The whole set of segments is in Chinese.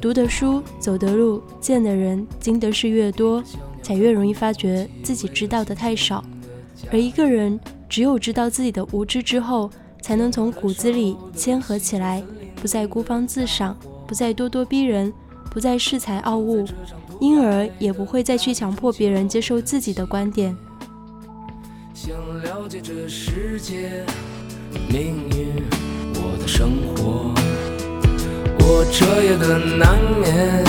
读的书、走的路、见的人、经的事越多，才越容易发觉自己知道的太少。而一个人只有知道自己的无知之后，才能从骨子里谦和起来，不再孤芳自赏，不再咄咄逼人，不再恃才傲物，因而也不会再去强迫别人接受自己的观点。想了解这世界命运，我的生活，我彻夜的难眠，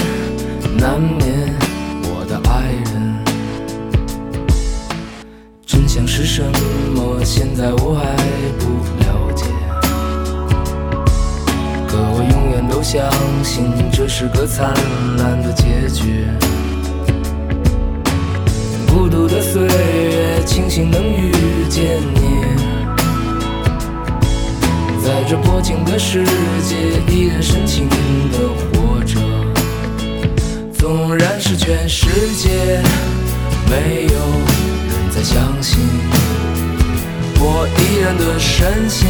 难眠，我的爱人。真相是什么？现在我还不了解。可我永远都相信，这是个灿烂的结局。孤独的岁月，庆幸能遇见你，这薄情的世界，依然深情地活着。纵然是全世界没有人再相信，我依然的深情，